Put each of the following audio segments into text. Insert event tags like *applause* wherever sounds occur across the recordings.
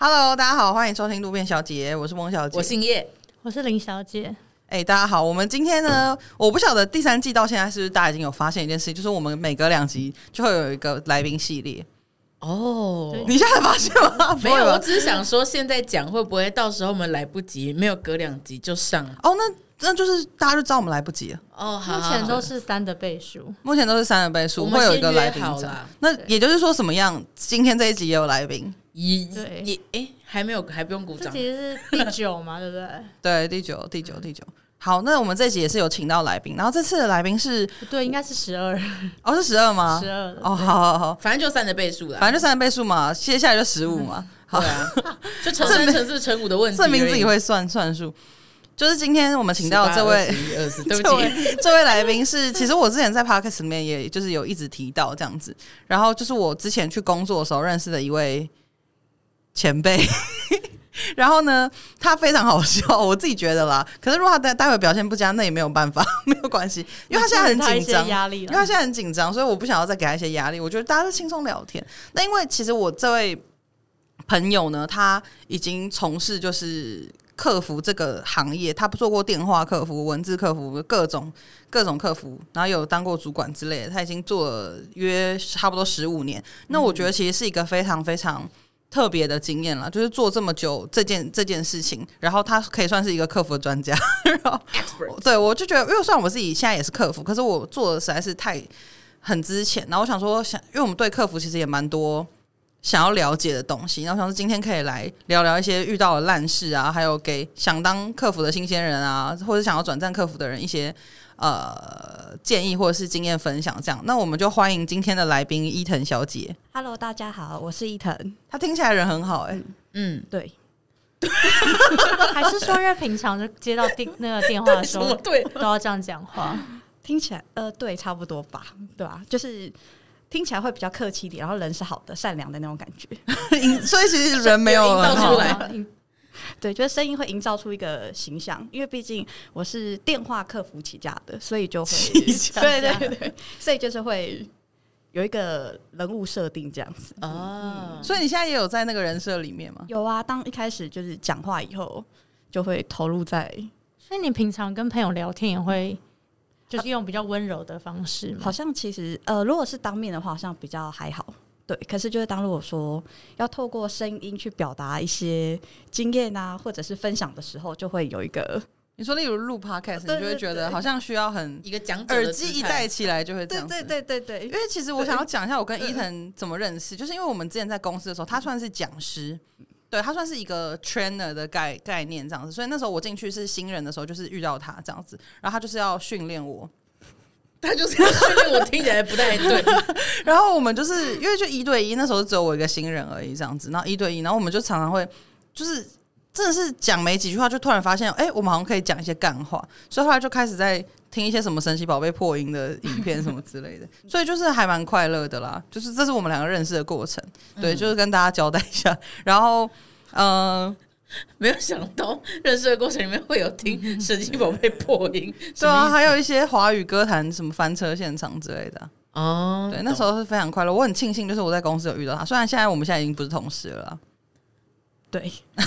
Hello，大家好，欢迎收听路边小姐，我是翁小姐，我姓叶，我是林小姐。哎、欸，大家好，我们今天呢，我不晓得第三季到现在是不是大家已经有发现一件事情，就是我们每隔两集就会有一个来宾系列。哦，你现在发现吗？没有，我只是想说，现在讲会不会到时候我们来不及，没有隔两集就上？哦，那那就是大家就知道我们来不及了。哦，好，目前都是三的倍数，目前都是三的倍数，会有一个来宾。那也就是说，什么样？今天这一集也有来宾？也也哎、欸，还没有，还不用鼓掌。这集是第九嘛，*laughs* 对不对？对，第九，第九，第九。好，那我们这一集也是有请到来宾，然后这次的来宾是，对，应该是十二，哦，是十二吗？十二，哦，好好好，反正就三的倍数了，反正就三的倍数嘛，接下来就十五嘛，好。对啊，*laughs* 就乘三、乘四、乘五的问题，证明自己会算算数。就是今天我们请到这位，对不起，这位，这位来宾是，其实我之前在 Podcast 里面也就是有一直提到这样子，然后就是我之前去工作的时候认识的一位前辈。*laughs* 然后呢，他非常好笑，我自己觉得啦。可是如果他待待会表现不佳，那也没有办法，*laughs* 没有关系，因为他现在很紧张，压力，因为他现在很紧张，所以我不想要再给他一些压力。我觉得大家都轻松聊天。那因为其实我这位朋友呢，他已经从事就是客服这个行业，他做过电话客服、文字客服，各种各种客服，然后有当过主管之类的。他已经做了约差不多十五年。那我觉得其实是一个非常非常。特别的经验了，就是做这么久这件这件事情，然后他可以算是一个客服的专家。*laughs* 然后.对，我就觉得，因为虽然我自己现在也是客服，可是我做的实在是太很之前。然后我想说，想因为我们对客服其实也蛮多想要了解的东西。然后想说今天可以来聊聊一些遇到的烂事啊，还有给想当客服的新鲜人啊，或者想要转战客服的人一些。呃，建议或者是经验分享这样，那我们就欢迎今天的来宾伊藤小姐。Hello，大家好，我是伊藤。她听起来人很好哎、欸，嗯，对。还是说，因为平常就接到电那个电话的时候，对，都要这样讲话，听起来呃，对，差不多吧，对吧、啊？就是听起来会比较客气一点，然后人是好的、善良的那种感觉。*laughs* 所以其实人没有造 *laughs* 出来。*laughs* 对，觉得声音会营造出一个形象，因为毕竟我是电话客服起家的，所以就会，对对对，所以就是会有一个人物设定这样子啊、嗯。所以你现在也有在那个人设里面吗？有啊，当一开始就是讲话以后，就会投入在。所以你平常跟朋友聊天也会，就是用比较温柔的方式吗？好像其实呃，如果是当面的话，好像比较还好。对，可是就是当如果说要透过声音去表达一些经验啊，或者是分享的时候，就会有一个你说，例如录 podcast，你就会觉得好像需要很一个讲耳机一戴起来就会这样子。对对对对对，因为其实我想要讲一下我跟伊藤怎么认识，就是因为我们之前在公司的时候，他算是讲师，对，他算是一个 trainer 的概概念这样子，所以那时候我进去是新人的时候，就是遇到他这样子，然后他就是要训练我。他就是要训练我，听起来不太对。*laughs* 然后我们就是因为就一对一，那时候只有我一个新人而已，这样子。然后一对一，然后我们就常常会就是真的是讲没几句话，就突然发现，哎、欸，我们好像可以讲一些干话。所以后来就开始在听一些什么神奇宝贝破音的影片什么之类的。所以就是还蛮快乐的啦。就是这是我们两个认识的过程，对，就是跟大家交代一下。然后，嗯、呃。*laughs* 没有想到认识的过程里面会有听神奇宝贝破音，*laughs* 对啊，还有一些华语歌坛什么翻车现场之类的哦。对，那时候是非常快乐，我很庆幸，就是我在公司有遇到他。虽然现在我们现在已经不是同事了，对。*laughs*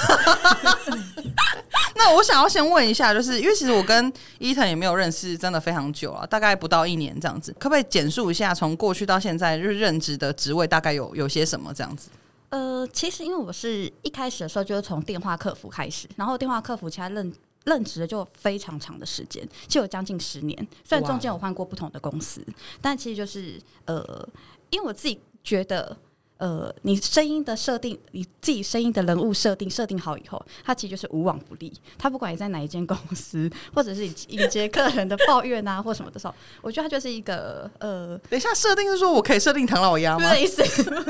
那我想要先问一下，就是因为其实我跟伊藤也没有认识真的非常久啊，大概不到一年这样子，可不可以简述一下从过去到现在就是任职的职位大概有有些什么这样子？呃，其实因为我是一开始的时候就是从电话客服开始，然后电话客服其他任任职的就非常长的时间，就有将近十年。虽然中间有换过不同的公司，但其实就是呃，因为我自己觉得。呃，你声音的设定，你自己声音的人物设定设定好以后，它其实就是无往不利。它不管你在哪一间公司，或者是迎接客人的抱怨啊，或什么的时候，我觉得它就是一个呃，等一下设定是说我可以设定唐老鸭吗？意思是真的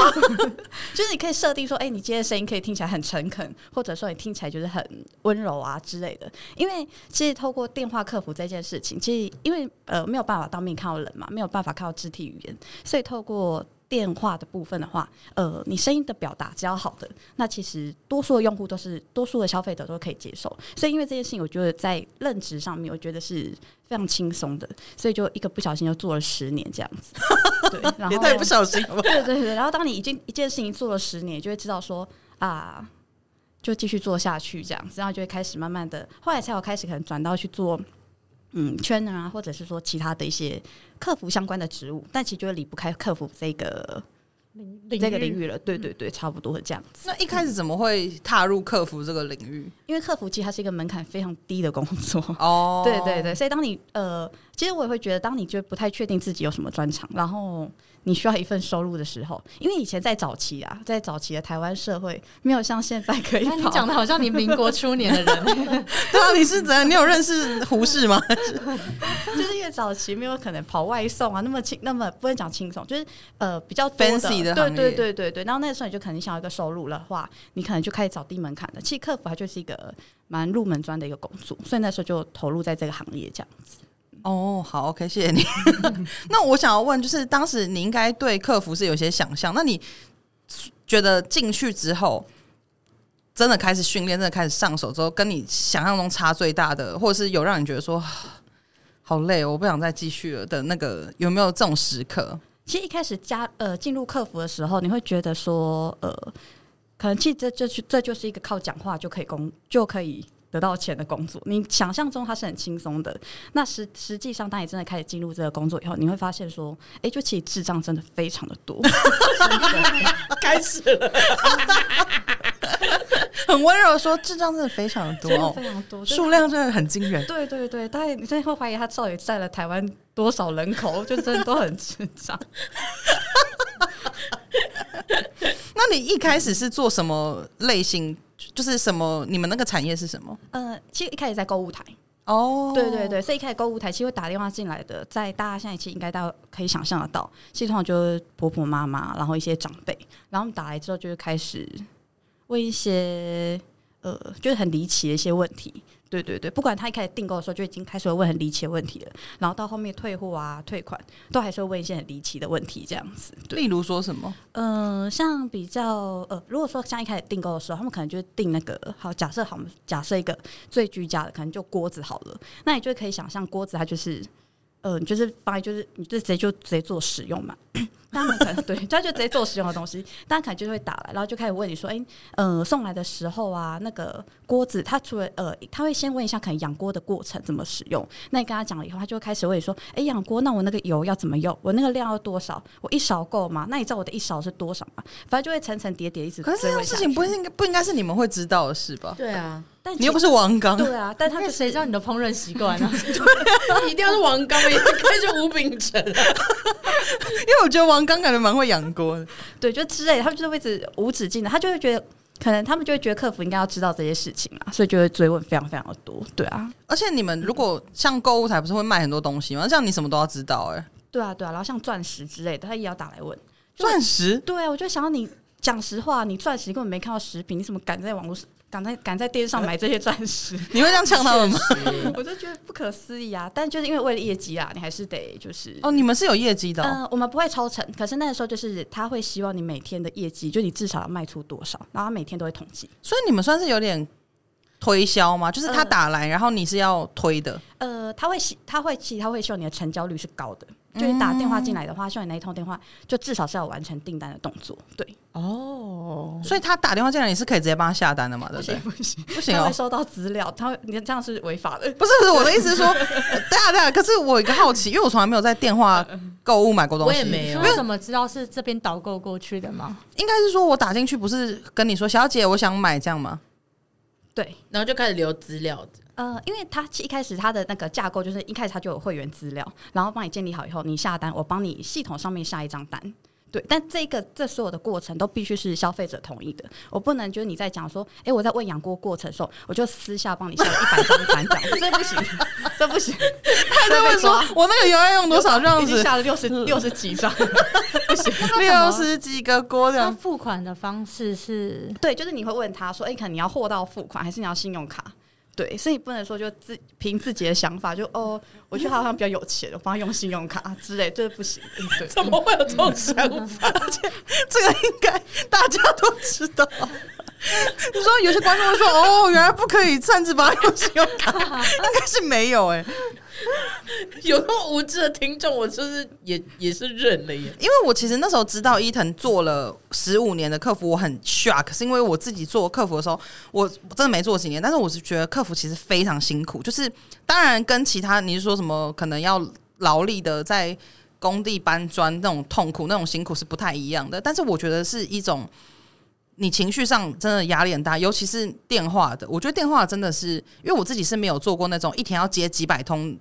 吗？就是你可以设定说，哎、欸，你今天的声音可以听起来很诚恳，或者说你听起来就是很温柔啊之类的。因为其实透过电话客服这件事情，其实因为呃没有办法当面看到人嘛，没有办法看到肢体语言，所以透过电话的部分的话，呃，你声音的表达只要好的，那其实多数的用户都是多数的消费者都可以接受。所以因为这件事情，我觉得在任职上面，我觉得是非常轻松的，所以就一个不小心就做了十年这样子。*laughs* 对，然后也太不小心了。对对对，然后当你已经一件事情做了十年，就会知道说啊，就继续做下去这样子，然后就会开始慢慢的，后来才有开始可能转到去做。嗯，圈啊，或者是说其他的一些客服相关的职务，但其实就离不开客服这个领这个领域了。对对对，差不多是这样子。那一开始怎么会踏入客服这个领域？因为客服其实它是一个门槛非常低的工作 *laughs* 哦。对对对，所以当你呃，其实我也会觉得，当你就不太确定自己有什么专长，然后。你需要一份收入的时候，因为以前在早期啊，在早期的台湾社会，没有像现在可以跑。你讲的好像你民国初年的人，*laughs* 对啊，你是怎样？你有认识胡适吗？*laughs* 就是越早期没有可能跑外送啊，那么轻，那么不能讲轻松，就是呃比较对对对对对。然后那个时候你就肯定想要一个收入的话，你可能就开始找低门槛的。其实客服它就是一个蛮入门专的一个工作，所以那时候就投入在这个行业这样子。哦，好，OK，谢谢你。那我想要问，就是当时你应该对客服是有些想象，那你觉得进去之后，真的开始训练，真的开始上手之后，跟你想象中差最大的，或者是有让你觉得说好累，我不想再继续了的那个，有没有这种时刻？其实一开始加呃进入客服的时候，你会觉得说呃，可能其实这这这就是一个靠讲话就可以工就可以。得到钱的工作，你想象中它是很轻松的。那实实际上，当你真的开始进入这个工作以后，你会发现说，哎、欸，就其实智障真的非常的多。*laughs* 开始了，*laughs* 很温柔说，智障真的非常的多，真的非常多，数量真的很惊人。对对对，大概你真的会怀疑他到底占了台湾多少人口，就真的都很智障。*laughs* 那你一开始是做什么类型？就是什么？你们那个产业是什么？呃，其实一开始在购物台哦，对对对，所以一开始购物台其实会打电话进来的，在大家现在其实应该大家可以想象得到，系统就是婆婆妈妈，然后一些长辈，然后打来之后就是开始问一些呃，就是很离奇的一些问题。对对对，不管他一开始订购的时候就已经开始会问很离奇的问题了，然后到后面退货啊、退款，都还是会问一些很离奇的问题，这样子。对，例如说什么？嗯、呃，像比较呃，如果说像一开始订购的时候，他们可能就订那个好，假设好，假设一个最居家的，可能就锅子好了，那你就可以想象锅子它就是。呃，你就是发，就是你就直接就直接做使用嘛。*clears throat* 他们可能 *laughs* 对，他就直接做使用的东西，大家可能就会打来，然后就开始问你说，哎、欸，呃，送来的时候啊，那个锅子，他除了呃，他会先问一下可能养锅的过程怎么使用。那你跟他讲了以后，他就会开始问你说，哎、欸，养锅，那我那个油要怎么用？我那个量要多少？我一勺够吗？那你知道我的一勺是多少吗？反正就会层层叠叠一直。可是这件事情不应该不应该是你们会知道的事吧？对啊。但你又不是王刚，对啊，但他就谁知道你的烹饪习惯啊？*laughs* 对，*laughs* 一定要是王刚，也可以是吴秉承，*laughs* 因为我觉得王刚感觉蛮会养锅的，对，就之类的，他们就会一直无止境的，他就会觉得，可能他们就会觉得客服应该要知道这些事情嘛，所以就会追问非常非常的多，对啊。而且你们如果像购物台不是会卖很多东西吗？这样你什么都要知道哎、欸。对啊，对啊，然后像钻石之类的，他也要打来问钻石。对啊，我就想要你讲实话，你钻石根本没看到食品，你怎么敢在网络上？敢在敢在电视上买这些钻石，*laughs* 你会这样呛他们吗？*laughs* 我就觉得不可思议啊！但就是因为为了业绩啊，你还是得就是哦，你们是有业绩的、哦。嗯、呃，我们不会抽成，可是那个时候就是他会希望你每天的业绩，就你至少要卖出多少，然后他每天都会统计。所以你们算是有点推销吗？就是他打来，呃、然后你是要推的。呃，他会希他会其实他会希望你的成交率是高的。就你打电话进来的话，希望你那一通电话就至少是要完成订单的动作。对哦，所以他打电话进来，你是可以直接帮他下单的嘛？对不对？不行不行哦，他会收到资料，他会你这样是违法的。不是不是，我的意思是说，对啊对啊。可是我有一个好奇，因为我从来没有在电话购物买过东西，我也没有。为什么知道是这边导购过去的吗？应该是说我打进去不是跟你说，小姐，我想买这样吗？对，然后就开始留资料。呃，因为它一开始它的那个架构就是一开始它就有会员资料，然后帮你建立好以后，你下单，我帮你系统上面下一张单。对，但这个这所有的过程都必须是消费者同意的，我不能就是你在讲说，哎，我在喂养锅过程的时候，我就私下帮你下了一百张单，*laughs* 这不行，这不行。*laughs* 他在问说，我那个油要用多少这样子，下了六十六十几张，*laughs* 不行，六十几个锅这样。付款的方式是，对，就是你会问他说，哎，可能你要货到付款，还是你要信用卡？对，所以你不能说就自凭自己的想法就哦，我觉得他好像比较有钱，我帮他用信用卡之类，这不行。对，怎么会有这种想法？*laughs* 而且这个应该大家都知道。*laughs* 你说有些观众会说哦，原来不可以擅自帮他用信用卡，应该是没有哎、欸。*laughs* 有那么无知的听众，我就是也也是认了耶。因为我其实那时候知道伊藤做了十五年的客服，我很 shock，是因为我自己做客服的时候，我真的没做几年，但是我是觉得客服其实非常辛苦。就是当然跟其他你是说什么可能要劳力的在工地搬砖那种痛苦那种辛苦是不太一样的，但是我觉得是一种你情绪上真的压力很大，尤其是电话的。我觉得电话真的是，因为我自己是没有做过那种一天要接几百通。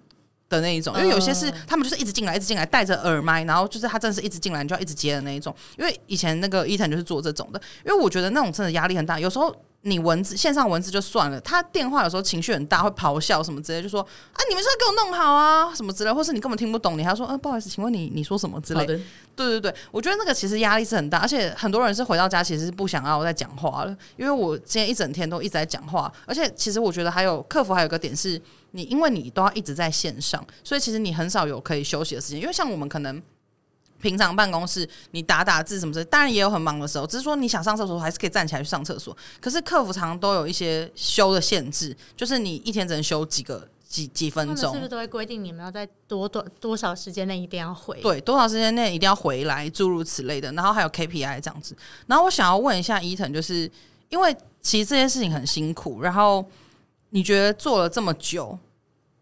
的那一种，因为有些是他们就是一直进来，一直进来，戴着耳麦，然后就是他真的是一直进来，你就要一直接的那一种。因为以前那个伊藤就是做这种的，因为我觉得那种真的压力很大。有时候你文字线上文字就算了，他电话有时候情绪很大，会咆哮什么之类，就说啊，你们是要给我弄好啊，什么之类，或是你根本听不懂，你还要说，嗯、啊，不好意思，请问你你说什么之类的。对对对，我觉得那个其实压力是很大，而且很多人是回到家其实是不想要再讲话了，因为我今天一整天都一直在讲话，而且其实我觉得还有客服还有个点是。你因为你都要一直在线上，所以其实你很少有可以休息的时间。因为像我们可能平常办公室，你打打字什么的，当然也有很忙的时候。只是说你想上厕所，还是可以站起来去上厕所。可是客服常常都有一些休的限制，就是你一天只能休几个几几分钟。是不是都会规定你们要在多多多少时间内一定要回？对，多少时间内一定要回来，诸如此类的。然后还有 KPI 这样子。然后我想要问一下伊藤，就是因为其实这件事情很辛苦，然后。你觉得做了这么久，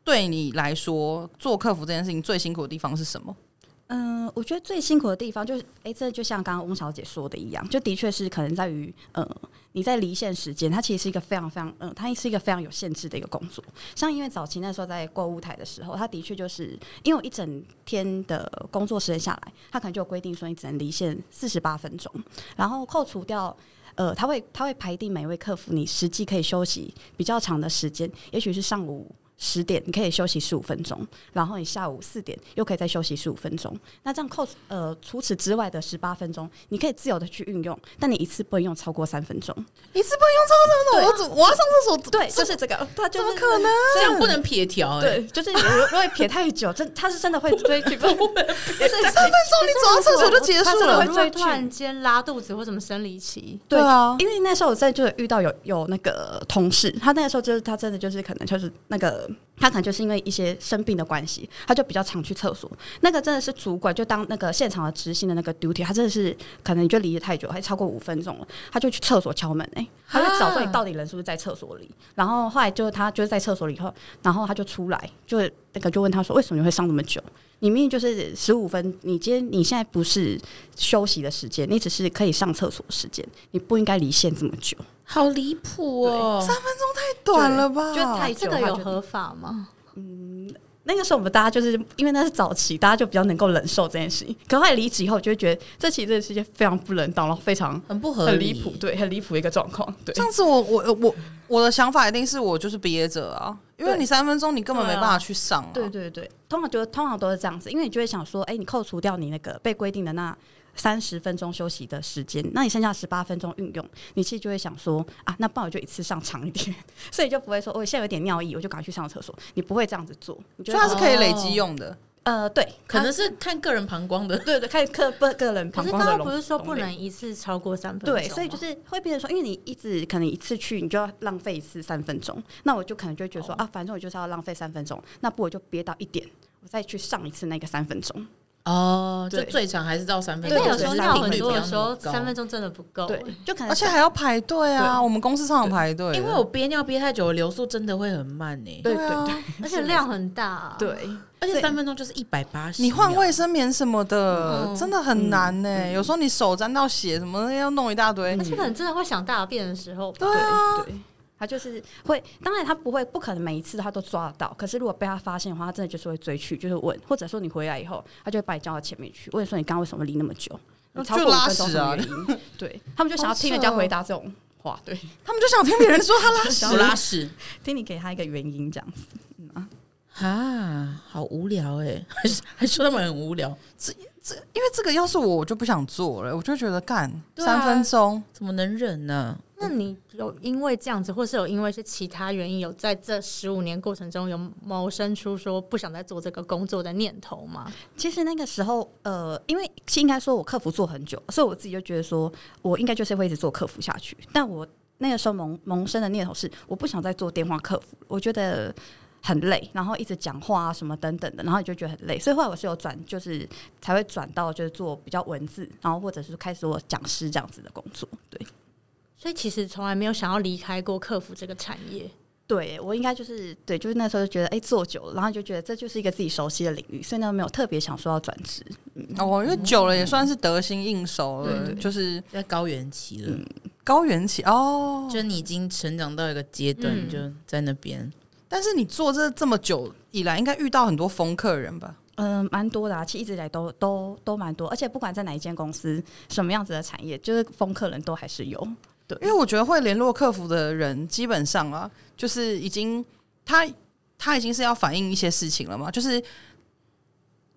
对你来说做客服这件事情最辛苦的地方是什么？嗯、我觉得最辛苦的地方就是，哎、欸，这就像刚刚翁小姐说的一样，就的确是可能在于，呃，你在离线时间，它其实是一个非常非常，嗯、它是一个非常有限制的一个工作。像因为早期那时候在购物台的时候，它的确就是因为我一整天的工作时间下来，它可能就有规定说你只能离线四十八分钟，然后扣除掉。呃，他会他会排定每位客服你实际可以休息比较长的时间，也许是上午。十点你可以休息十五分钟，然后你下午四点又可以再休息十五分钟。那这样扣呃，除此之外的十八分钟，你可以自由的去运用，但你一次不能用超过三分钟。一次不能用超过三分钟，我怎我要上厕所？对，就是这个，他就是、怎么可能？这样不能撇条、欸。对，就是如果会撇太久，真他是真的会追剧。*laughs* 不是三分钟，你走到厕所就结束了。会突然间拉肚子或什么生理期？对啊，因为那时候我在就遇到有有那个同事，他那个时候就是他真的就是可能就是那个。他可能就是因为一些生病的关系，他就比较常去厕所。那个真的是主管，就当那个现场的执行的那个 duty，他真的是可能就离得太久，还超过五分钟了，他就去厕所敲门，哎、他就找说你到底人是不是在厕所里。然后后来就他就是在厕所里以后，然后他就出来，就那个就问他说，为什么你会上那么久？你明明就是十五分，你今天你现在不是休息的时间，你只是可以上厕所时间，你不应该离线这么久。好离谱哦！三分钟太短了吧？就太久，这个有合法吗？嗯，那个时候我们大家就是因为那是早期，大家就比较能够忍受这件事情。可后来离职以后，就会觉得这其实这是一件非常不人道，然后非常很不合理、很离谱，对，很离谱的一个状况。对，上次我我我我的想法一定是我就是憋着啊，因为你三分钟你根本没办法去上、啊。对对对，通常就通常都是这样子，因为你就会想说，哎、欸，你扣除掉你那个被规定的那。三十分钟休息的时间，那你剩下十八分钟运用，你其实就会想说啊，那不然我就一次上长一点，*laughs* 所以就不会说，我、哦、现在有点尿意，我就赶快去上厕所。你不会这样子做，你觉得它是可以累积用的。呃，对，可能是看个人膀胱的，对对，看个个个人膀胱的。可是他不是说不能一次超过三分钟？对，所以就是会变成说，因为你一直可能一次去，你就要浪费一次三分钟。那我就可能就觉得说、哦、啊，反正我就是要浪费三分钟，那不我就憋到一点，我再去上一次那个三分钟。哦，就最长还是到三分钟。有时候尿很多的时候，三分钟真的不够。对，就可能而且还要排队啊。我们公司常常排队，因为我憋尿憋太久，流速真的会很慢呢。对对对，*laughs* 而且量很大。对，而且三分钟就是一百八十。你换卫生棉什么的，真的很难呢。有时候你手沾到血什么的，要弄一大堆。而且可能真的会想大便的时候。对啊。他就是会，当然他不会，不可能每一次他都抓得到。可是如果被他发现的话，他真的就是会追去，就是问，或者说你回来以后，他就会把你叫到前面去，问说你刚刚为什么离那么久？超过五分钟什么原因？对，*laughs* 他们就想要听人家回答这种话，对他们就想听别人说他拉屎，我拉屎，听你给他一个原因这样子。嗯啊，好无聊哎、欸，*laughs* 还还说他们很无聊。这这，因为这个要是我，我就不想做了，我就觉得干三分钟怎么能忍呢？那你有因为这样子，或是有因为一些其他原因，有在这十五年过程中有萌生出说不想再做这个工作的念头吗？其实那个时候，呃，因为应该说我客服做很久，所以我自己就觉得说我应该就是会一直做客服下去。但我那个时候萌萌生的念头是，我不想再做电话客服，我觉得很累，然后一直讲话啊什么等等的，然后你就觉得很累。所以后来我是有转，就是才会转到就是做比较文字，然后或者是开始我讲师这样子的工作，对。所以其实从来没有想要离开过客服这个产业。对，我应该就是对，就是那时候就觉得，哎，做久了，然后就觉得这就是一个自己熟悉的领域，所以呢，没有特别想说要转职。嗯、哦，因为久了也算是得心应手了，就是在高原期了。嗯、高原期哦，就你已经成长到一个阶段，嗯、就在那边。但是你做这这么久以来，应该遇到很多疯客人吧？嗯，蛮多的啊，其实一直以来都都都蛮多，而且不管在哪一间公司，什么样子的产业，就是疯客人都还是有。因为我觉得会联络客服的人，基本上啊，就是已经他他已经是要反映一些事情了嘛，就是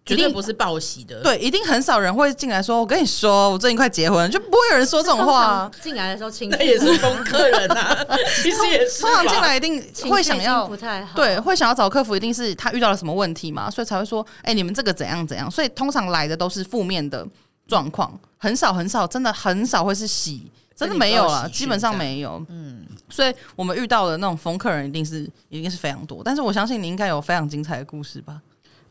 绝对不是报喜的。对，一定很少人会进来说：“我跟你说，我最近快结婚。”就不会有人说这种话。进来的时候，亲那也是疯客人啊，*laughs* 其实也是。通常进来一定会想要不太好，对，会想要找客服，一定是他遇到了什么问题嘛，所以才会说：“哎，你们这个怎样怎样。”所以通常来的都是负面的状况，很少很少，真的很少会是喜。真的没有了，基本上没有。嗯，所以我们遇到的那种疯客人一定是一定是非常多，但是我相信你应该有非常精彩的故事吧？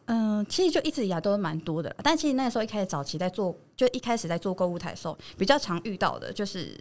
嗯，其实就一直以来都是蛮多的，但其实那时候一开始早期在做，就一开始在做购物台的时候，比较常遇到的就是，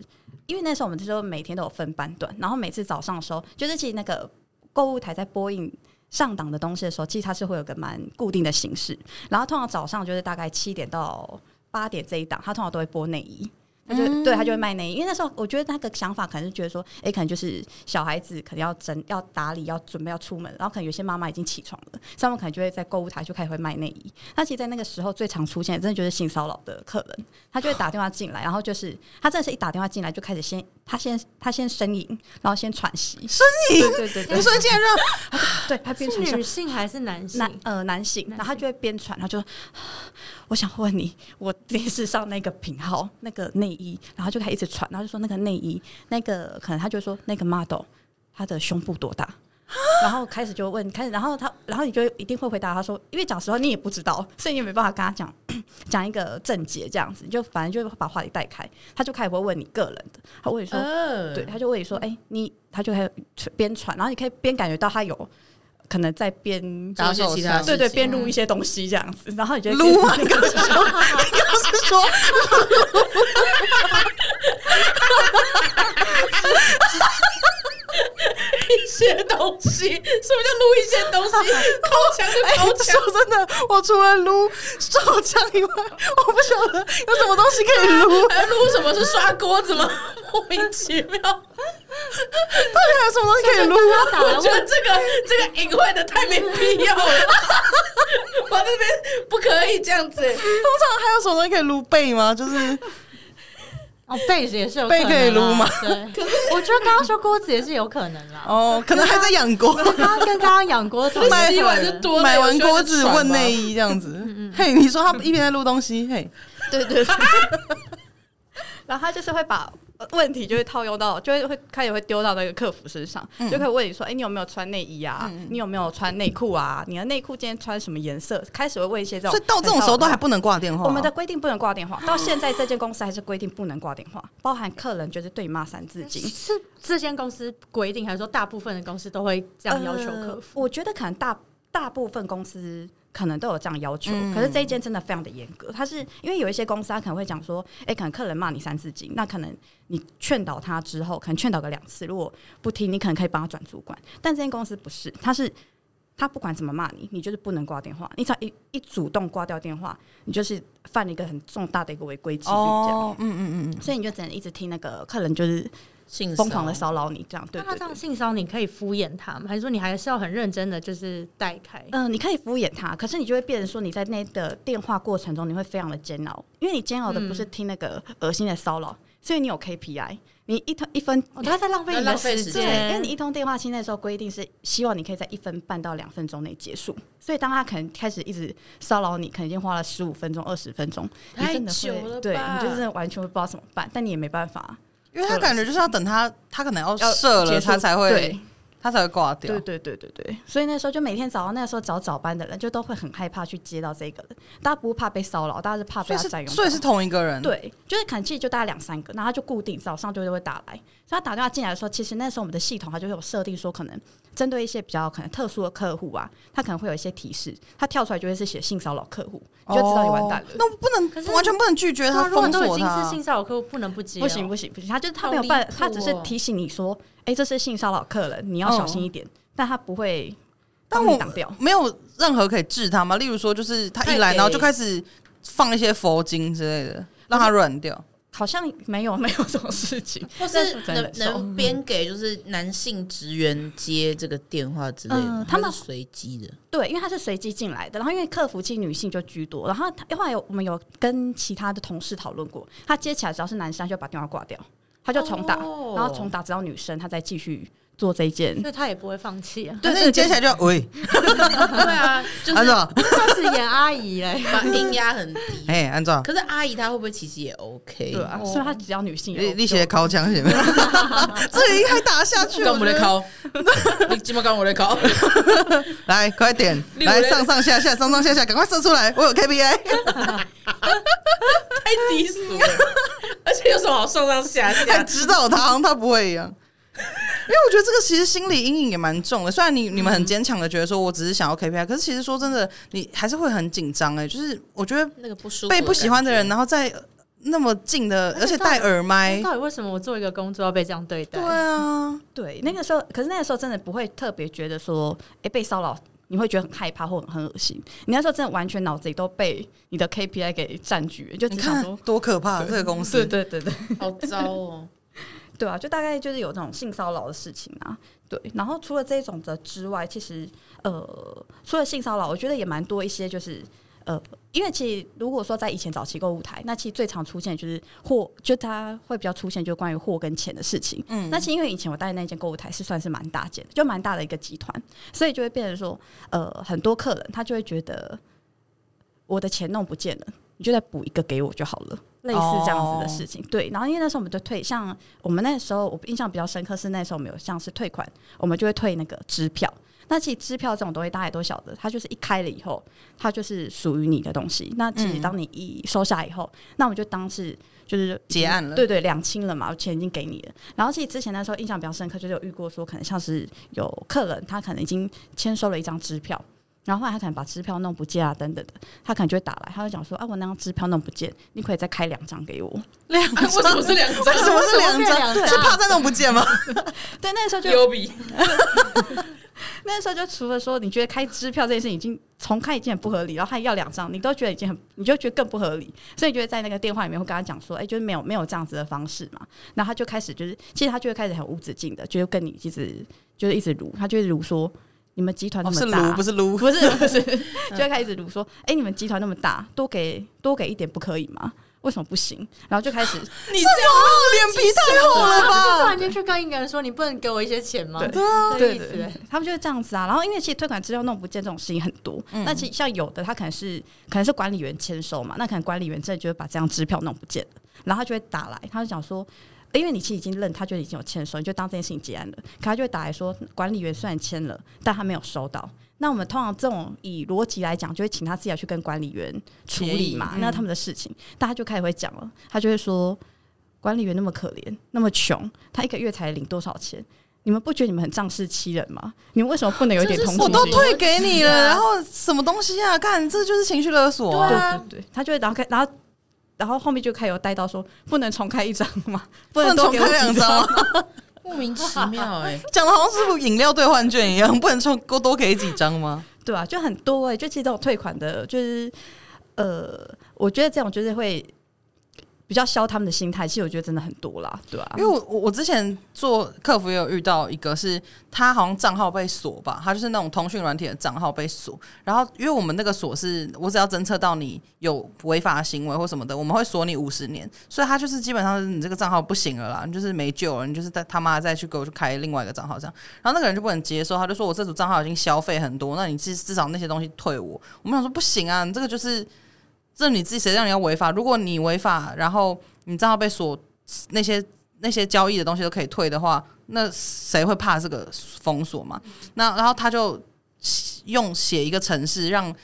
因为那时候我们就说每天都有分班段，然后每次早上的时候，就是其实那个购物台在播映上档的东西的时候，其实它是会有个蛮固定的形式，然后通常早上就是大概七点到八点这一档，它通常都会播内衣。他就对他就会卖内衣，因为那时候我觉得那个想法可能是觉得说，哎、欸，可能就是小孩子可能要整要打理要准备要出门，然后可能有些妈妈已经起床了，他们可能就会在购物台就开始会卖内衣。那其实，在那个时候最常出现真的就是性骚扰的客人，他就会打电话进来，然后就是他真的是一打电话进来就开始先他先他先呻吟，然后先喘息，呻吟，对对对，你说竟然让 *laughs* 对他边喘，是女性还是男性？男呃男性，然后他就会边喘，然后就 *sighs* 我想问你，我电视上那个品号那个内衣，然后就开始。一直喘，然后就说那个内衣，那个可能他就说那个 model，他的胸部多大？然后开始就问，开始，然后他，然后你就一定会回答他说，因为讲实话你也不知道，所以你也没办法跟他讲讲一个正解这样子，你就反正就把话题带开，他就开始会问你个人的，他问你说，呃、对，他就问你说，哎、欸，你，他就开始边传，然后你可以边感觉到他有。可能在边做一些其他对对，边录一些东西这样子，然后你就录啊？你刚是说，你刚是说，*laughs* 一些东西，什么叫撸一些东西？掏枪就掏枪。说真的，我除了撸手枪以外，我不晓得有什么东西可以撸。还撸什么？是刷锅子吗？莫名其妙。到底还有什么东西可以撸啊？我觉得这个这个隐晦的太没必要了。*laughs* 我这边不可以这样子。通常还有什么东西可以撸背吗？就是哦，背也是有背可以撸吗？对，可是我觉得刚刚说锅子也是有可能啦。哦，可能还在养锅。刚刚跟刚刚养锅同洗碗是多买完锅子问内衣这样子。嘿，你说他一边在录东西，嘿，对对对。*laughs* 然后他就是会把问题就会套用到，就会会开始会丢到那个客服身上，嗯、就可以问你说：“哎、欸，你有没有穿内衣啊？嗯、你有没有穿内裤啊？你的内裤今天穿什么颜色？”开始会问一些这种。所以到这种时候都还不能挂电话。我们的规定不能挂电话，到现在这间公司还是规定不能挂电话，包含客人就是对骂三字经。是这间公司规定，还是说大部分的公司都会这样要求客服？呃、我觉得可能大大部分公司。可能都有这样要求，嗯、可是这一间真的非常的严格。他是因为有一些公司，他可能会讲说，哎、欸，可能客人骂你三字经，那可能你劝导他之后，可能劝导个两次，如果不听，你可能可以帮他转主管。但这间公司不是，他是他不管怎么骂你，你就是不能挂电话。你只要一一主动挂掉电话，你就是犯了一个很重大的一个违规纪律。这样，哦、嗯嗯嗯，所以你就只能一直听那个客人就是。疯狂的骚扰你，这样对。那他这样性骚你可以敷衍他吗？还是说你还是要很认真的就是带开？嗯、呃，你可以敷衍他，可是你就会变成说你在那的电话过程中你会非常的煎熬，因为你煎熬的不是听那个恶心的骚扰，所以你有 KPI，你一通一分，哦、他在浪费你的时间，因为你一通电话，现在时候规定是希望你可以在一分半到两分钟内结束，所以当他可能开始一直骚扰你，可能已经花了十五分钟、二十分钟，太久了吧？对，你就真的完全会不知道怎么办，但你也没办法。因为他感觉就是要等他，他可能要射了，他才会。他才会挂掉。对对对对对，所以那时候就每天早上那个时候找早班的人，就都会很害怕去接到这个人。大家不怕被骚扰，大家是怕被他占用。所以是同一个人。对，就是可能其实就大概两三个，然后他就固定早上就会打来。所以他打电话进来的时候，其实那时候我们的系统它就有设定说，可能针对一些比较可能特殊的客户啊，他可能会有一些提示，他跳出来就会是写性骚扰客户，你就知道你完蛋了。那我不能，可是完全不能拒绝他。如果都已经是性骚扰客户，不能不接。不行不行不行，他就是他没有办法，他只是提醒你说，哎，这是性骚扰客人，你要小心一点。但他不会，但我没有任何可以治他吗？例如说，就是他一来，然后就开始放一些佛经之类的，让他软掉。好像没有没有这种事情，*laughs* 或是能能编给就是男性职员接这个电话之类的，嗯、他们随机的。对，因为他是随机进来的，然后因为客服进女性就居多，然后后来有我们有跟其他的同事讨论过，他接起来只要是男生，就把电话挂掉，他就重打，哦、然后重打，只要女生，他再继续。做这一件，所以他也不会放弃啊。对，那你接下来就要喂，对啊，*laughs* 就是开始演阿姨嘞，把音压很低。哎，安照。可是阿姨她会不会其实也 OK？对啊，所以她只要女性，你你写考枪行吗？*laughs* 这里还打下去，刚我在考，*laughs* 你基本刚我在考。来，快点，来上上下下，上上下下，赶快射出来，我有 KPI。太低俗了，而且有什么好上上下下？还指导他，好像他不会一样。因为我觉得这个其实心理阴影也蛮重的。虽然你你们很坚强的觉得说我只是想要 KPI，可是其实说真的，你还是会很紧张哎。就是我觉得那个不舒服，被不喜欢的人，然后在那么近的，而且戴耳麦，到底为什么我做一个工作要被这样对待？对啊，对，那个时候，可是那个时候真的不会特别觉得说，哎，被骚扰你会觉得很害怕或很很恶心。你那时候真的完全脑子里都被你的 KPI 给占据，就只想说多可怕这个公司，*laughs* 对对对对，好糟哦。对啊，就大概就是有这种性骚扰的事情啊。对，然后除了这种的之外，其实呃，除了性骚扰，我觉得也蛮多一些，就是呃，因为其实如果说在以前早期购物台，那其实最常出现就是货，就它会比较出现就关于货跟钱的事情。嗯，那其实因为以前我带的那间购物台是算是蛮大间的，就蛮大的一个集团，所以就会变成说，呃，很多客人他就会觉得我的钱弄不见了。你就再补一个给我就好了，类似这样子的事情。Oh. 对，然后因为那时候我们就退，像我们那时候我印象比较深刻是那时候我们有像是退款，我们就会退那个支票。那其实支票这种东西大家也都晓得，它就是一开了以后，它就是属于你的东西。那其实当你一收下以后，嗯、那我们就当是就是结案了，对对，两清了嘛，钱已经给你了。然后其实之前那时候印象比较深刻，就是有遇过说可能像是有客人他可能已经签收了一张支票。然后后来他可能把支票弄不见啊，等等的，他可能就会打来，他就讲说啊，我那张支票弄不见，你可以再开两张给我。两张？*laughs* 为什么是两张？为什么是两张？是怕再弄不见吗？对，那个时候就 *laughs* 有比。*laughs* 那个时候就除了说你觉得开支票这件事已经重开已经很不合理，然后还要两张，你都觉得已经很，你就觉得更不合理，所以就会在那个电话里面会跟他讲说，哎，就是没有没有这样子的方式嘛。然后他就开始就是，其实他就会开始很无止境的，就跟你一直就是一直如，他就一直卢说。你们集团那么大，哦、不是撸，不 *laughs* 是不是，*laughs* *laughs* 就会开始撸说，哎、欸，你们集团那么大，多给多给一点不可以吗？为什么不行？然后就开始，你这样脸皮太厚了吧？突然间去跟一个人说，你不能给我一些钱吗？对啊，对对对，他们就是这样子啊。然后因为其实退款资料弄不见这种事情很多，嗯、那其实像有的他可能是可能是管理员签收嘛，那可能管理员真的就会把这张支票弄不见了，然后他就会打来，他就讲说。因为你其实已经认，他就已经有签收，你就当这件事情结案了。可他就会打来说，管理员虽然签了，但他没有收到。那我们通常这种以逻辑来讲，就会请他自己要去跟管理员处理嘛，那他们的事情。大家就开始会讲了，他就会说，管理员那么可怜，那么穷，他一个月才领多少钱？你们不觉得你们很仗势欺人吗？你们为什么不能有一点同情心？*laughs* 我都退给你了，然后什么东西啊？看，这就是情绪勒索啊！对对对，他就会然后开然后。然后后面就开始有带到说，不能重开一张吗？*laughs* 不能重开两张？莫名其妙哎、欸，*laughs* 讲的好像是饮料兑换券一样，不能重多多给几张吗？*laughs* 对啊，就很多哎、欸，就其实这种退款的，就是呃，我觉得这种就是会。比较消他们的心态，其实我觉得真的很多啦，对、啊？因为我我之前做客服也有遇到一个，是他好像账号被锁吧，他就是那种通讯软体的账号被锁。然后因为我们那个锁是，我只要侦测到你有违法行为或什么的，我们会锁你五十年。所以他就是基本上是你这个账号不行了啦，你就是没救了，你就是在他妈再去给我去开另外一个账号这样。然后那个人就不能接受，他就说我这组账号已经消费很多，那你至至少那些东西退我。我们想说不行啊，你这个就是。这你自己谁让你要违法？如果你违法，然后你账号被锁，那些那些交易的东西都可以退的话，那谁会怕这个封锁嘛？那然后他就用写一个程式让，因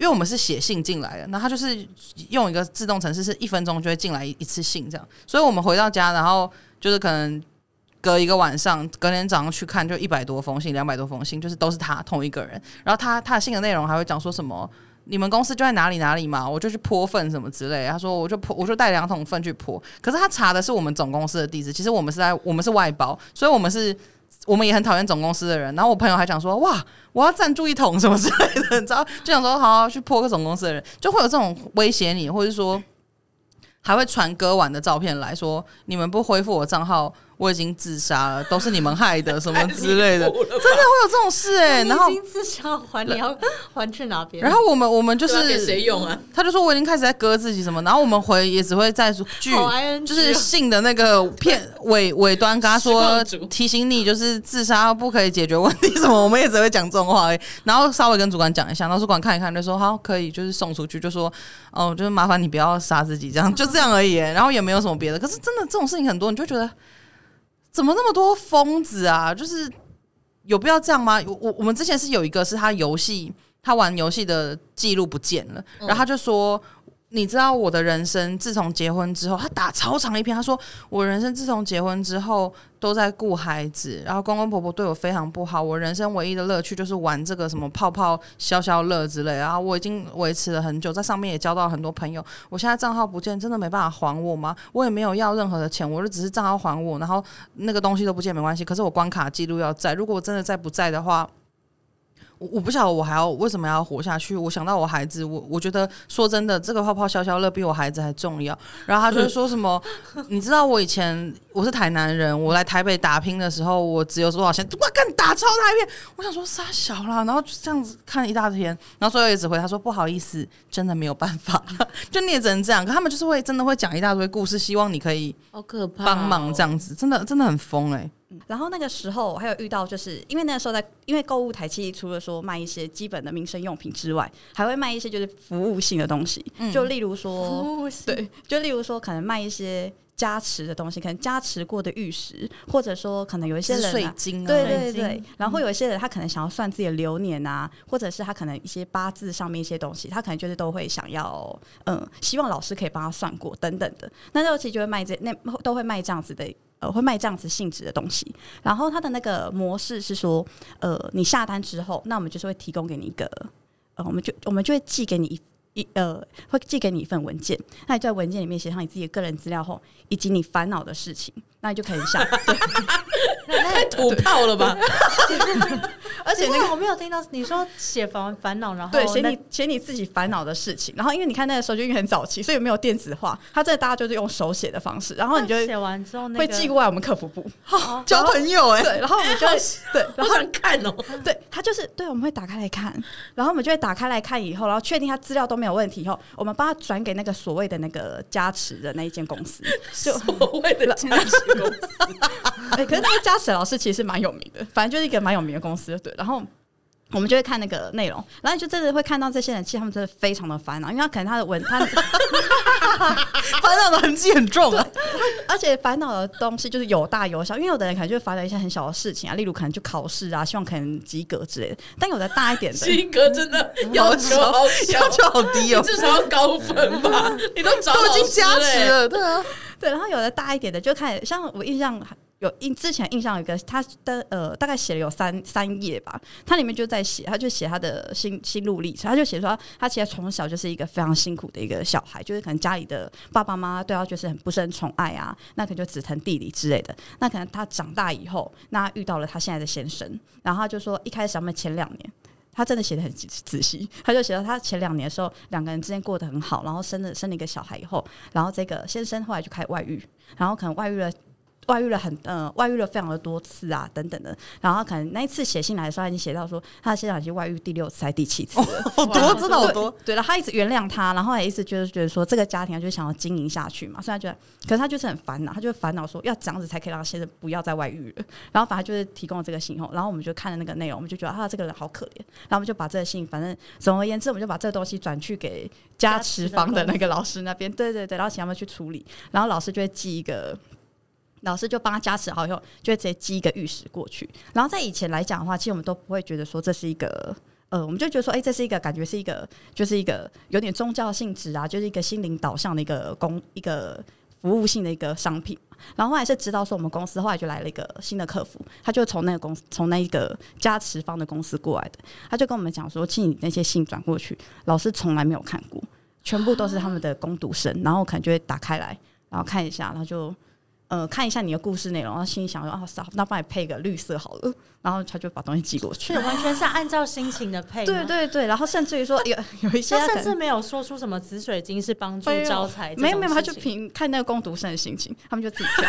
为我们是写信进来的，那他就是用一个自动程式，是一分钟就会进来一次信这样。所以我们回到家，然后就是可能隔一个晚上，隔天早上去看，就一百多封信，两百多封信，就是都是他同一个人。然后他他的信的内容还会讲说什么？你们公司就在哪里哪里嘛，我就去泼粪什么之类。他说我就泼，我就带两桶粪去泼。可是他查的是我们总公司的地址，其实我们是在我们是外包，所以我们是我们也很讨厌总公司的人。然后我朋友还讲说哇，我要赞助一桶什么之类的，你知道？就想说好好去泼个总公司的人，就会有这种威胁你，或者说还会传割完的照片来说，你们不恢复我账号。我已经自杀了，都是你们害的，什么之类的，*laughs* 真的会有这种事哎、欸。*laughs* 然后已经自杀还你要还去哪边？然后我们我们就是给谁用啊？他就说我已经开始在割自己什么，然后我们回也只会在句就是信的那个片尾尾端跟他说提醒你，就是自杀不可以解决问题什么，我们也只会讲这种话。然后稍微跟主管讲一下，然后主管看一看就说好可以，就是送出去，就说哦，就是麻烦你不要杀自己这样，就这样而已。然后也没有什么别的。可是真的这种事情很多，你就觉得。怎么那么多疯子啊？就是有必要这样吗？我我们之前是有一个是他游戏，他玩游戏的记录不见了，然后他就说。你知道我的人生自从结婚之后，他打超长一篇，他说我人生自从结婚之后都在顾孩子，然后公公婆婆对我非常不好，我人生唯一的乐趣就是玩这个什么泡泡消消乐之类，然后我已经维持了很久，在上面也交到很多朋友。我现在账号不见，真的没办法还我吗？我也没有要任何的钱，我就只是账号还我，然后那个东西都不见没关系，可是我关卡记录要在，如果我真的在不在的话。我我不晓得我还要为什么要活下去。我想到我孩子，我我觉得说真的，这个泡泡消消乐比我孩子还重要。然后他就说什么，*laughs* 你知道我以前我是台南人，我来台北打拼的时候，我只有多少钱？我跟打超台片。我想说杀小啦，然后就这样子看一大天，然后最后也只回他说不好意思，真的没有办法，*laughs* 就你也只能这样。可他们就是会真的会讲一大堆故事，希望你可以好可怕帮忙这样子，真的真的很疯哎、欸。然后那个时候我还有遇到，就是因为那个时候在，因为购物台其实除了说卖一些基本的民生用品之外，还会卖一些就是服务性的东西，嗯、就例如说，服务性。对，就例如说可能卖一些加持的东西，可能加持过的玉石，或者说可能有一些人、啊，水晶、啊，对对对，然后有一些人他可能想要算自己的流年啊，嗯、或者是他可能一些八字上面一些东西，他可能就是都会想要，嗯，希望老师可以帮他算过等等的，那时候其实就会卖这，那都会卖这样子的。呃，会卖这样子性质的东西，然后它的那个模式是说，呃，你下单之后，那我们就是会提供给你一个，呃，我们就我们就会寄给你一一呃，会寄给你一份文件，那你在文件里面写上你自己的个人资料后，以及你烦恼的事情。那你就可以下，*laughs* 太土炮了吧？*laughs* 而且那个我没有听到你说写烦烦恼，然后对写你写你自己烦恼的事情，然后因为你看那个时候就因为很早期，所以没有电子化，他这大家就是用手写的方式，然后你就写完之后会寄过来我们客服部，交朋友哎，对，然后我们 *laughs* 就会对，然后看哦，对他就是对，我们会打开来看，然后我们就会打开来看以后，然后确定他资料都没有问题以后，我们帮他转给那个所谓的那个加持的那一间公司，就所谓的加持。*laughs* 哎、可是那个加水老师其实蛮有名的，反正就是一个蛮有名的公司，对。然后我们就会看那个内容，然后就真的会看到这些人，其实他们真的非常的烦恼，因为他可能他的文，他 *laughs* 烦恼的痕迹很重啊。而且烦恼的东西就是有大有小，因为有的人可能就烦恼一些很小的事情啊，例如可能就考试啊，希望可能及格之类的。但有的大一点的，及格真的要求要求好低哦，至少要高分吧？你都找都已经加持了，对啊。对，然后有的大一点的就看，像我印象有印之前印象有一个，他的呃大概写了有三三页吧，他里面就在写，他就写他的心心路历程，他就写说他其实从小就是一个非常辛苦的一个小孩，就是可能家里的爸爸妈妈对他就是很不是很宠爱啊，那可能就只疼弟弟之类的，那可能他长大以后，那遇到了他现在的先生，然后他就说一开始他们前两年。他真的写的很仔细，他就写到他前两年的时候，两个人之间过得很好，然后生了生了一个小孩以后，然后这个先生后来就开始外遇，然后可能外遇了。外遇了很呃，外遇了非常的多次啊，等等的。然后可能那一次写信来的时候，他已经写到说，他现在已经外遇第六次还是第七次了，好 *laughs* 多，真的好多。对了，他一直原谅他，然后也一直就是觉得说这个家庭他就想要经营下去嘛，所以他觉得，可是他就是很烦恼，他就烦恼说要这样子才可以让他先生不要再外遇了。然后反正就是提供了这个信后，然后我们就看了那个内容，我们就觉得啊，这个人好可怜。然后我们就把这个信，反正总而言之，我们就把这个东西转去给加持方的那个老师那边，对对对，然后请他们去处理，然后老师就会寄一个。老师就帮他加持好以后，就会直接寄一个玉石过去。然后在以前来讲的话，其实我们都不会觉得说这是一个，呃，我们就觉得说，哎、这是一个感觉是一个，就是一个有点宗教性质啊，就是一个心灵导向的一个公一个服务性的一个商品。然后后来是知道说，我们公司后来就来了一个新的客服，他就从那个公司从那一个加持方的公司过来的，他就跟我们讲说，请你那些信转过去，老师从来没有看过，全部都是他们的工读生，然后可能就会打开来，然后看一下，然后就。呃，看一下你的故事内容，然后心里想说，啊，好，那帮你配个绿色好了，然后他就把东西寄过去，完全是按照心情的配。对对对，然后甚至于说 *laughs* 有有一些他甚至没有说出什么紫水晶是帮助招财，没有没有，他就凭看那个工读生的心情，他们就自己挑，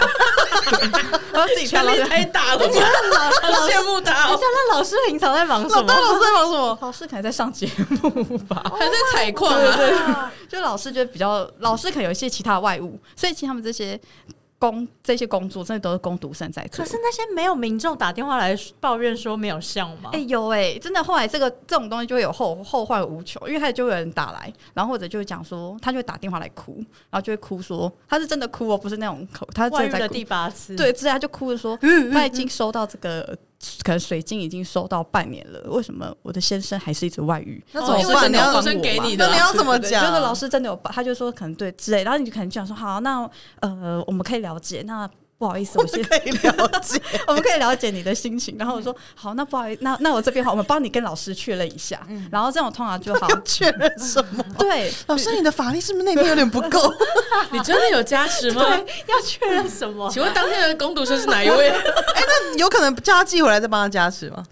*laughs* 然后自己挑，权力太大了，好羡慕他。*laughs* 你想那老师平常在忙什么？老师在忙什么？老师可能在上节目吧，还在采矿啊？对对，就老师觉得比较，老师可能有一些其他外物，所以其实他们这些。工这些工作真的都是工读生在做，可是那些没有民众打电话来抱怨说没有效吗？哎、欸、有哎、欸，真的后来这个这种东西就会有后后患无穷，因为他就会有人打来，然后或者就会讲说，他就会打电话来哭，然后就会哭说他是真的哭哦，不是那种口，他真的在哭。第八次，对，之后他就哭着说，他已经收到这个。可能水晶已经收到半年了，为什么我的先生还是一直外遇？那怎么办？你要给你的，你要怎么讲？就是老师真的有，他就说可能对之类，然后你就可能想说好，那呃，我们可以了解那。不好意思，我先可以了解，*laughs* 我们可以了解你的心情。然后我说好，那不好意思，那那我这边好，我们帮你跟老师确认一下。嗯、然后这种通常就好 *laughs* 确认什么？*laughs* 对，老师，你的法力是不是那边有点不够？你真的有加持吗？要确认什么？请问当天的攻读生是哪一位？哎、欸，那有可能叫他寄回来再帮他加持吗？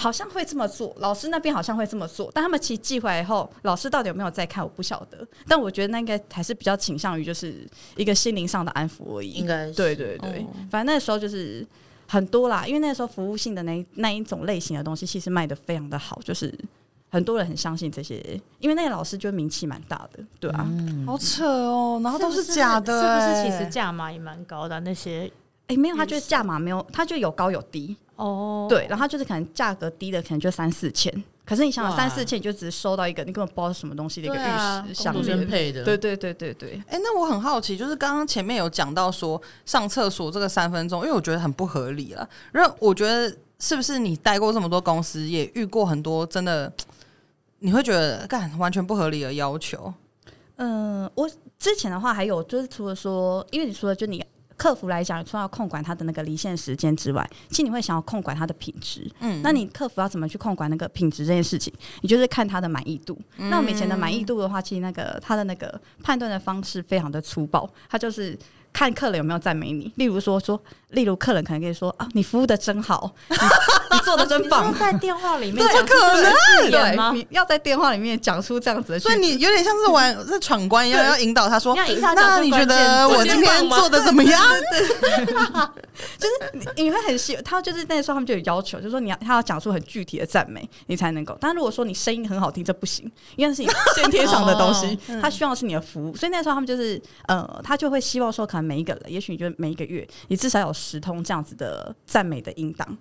好像会这么做，老师那边好像会这么做，但他们其实寄回来以后，老师到底有没有在看，我不晓得。但我觉得那应该还是比较倾向于就是一个心灵上的安抚而已。应该是对对对，哦、反正那时候就是很多啦，因为那时候服务性的那那一种类型的东西，其实卖的非常的好，就是很多人很相信这些，因为那个老师就名气蛮大的，对啊，嗯、好扯哦，然后都是假的，欸，是不是？其实价码也蛮高的那些。哎，没有，他就是价码没有，他就有高有低哦。对，然后就是可能价格低的可能就三四千，可是你想想三四千，你就只是收到一个你根本不知道是什么东西的一个玉石项链配的。对对对对对。哎，那我很好奇，就是刚刚前面有讲到说上厕所这个三分钟，因为我觉得很不合理了。然后我觉得是不是你待过这么多公司，也遇过很多真的，你会觉得干完全不合理的要求？嗯，我之前的话还有就是除了说，因为你说的就你。客服来讲，除了要控管他的那个离线时间之外，其实你会想要控管他的品质。嗯，那你客服要怎么去控管那个品质这件事情？你就是看他的满意度。嗯、那我们以前的满意度的话，其实那个他的那个判断的方式非常的粗暴，他就是。看客人有没有赞美你，例如说说，例如客人可能可以说啊，你服务的真好，你，你做的真棒。*laughs* 在电话里面讲出这个字眼吗？你要在电话里面讲出这样子的，所以你有点像是玩在闯关一样，*laughs* 要引导他说，那你觉得我今天做的怎么样？*laughs* 就是你你会很希，他就是那时候他们就有要求，就是说你要他要讲出很具体的赞美，你才能够。但如果说你声音很好听，这不行，因为是你先天上的东西，他需要的是你的服务。所以那时候他们就是呃，他就会希望说可能。每一个人，也许你就每一个月，你至少有十通这样子的赞美的音档。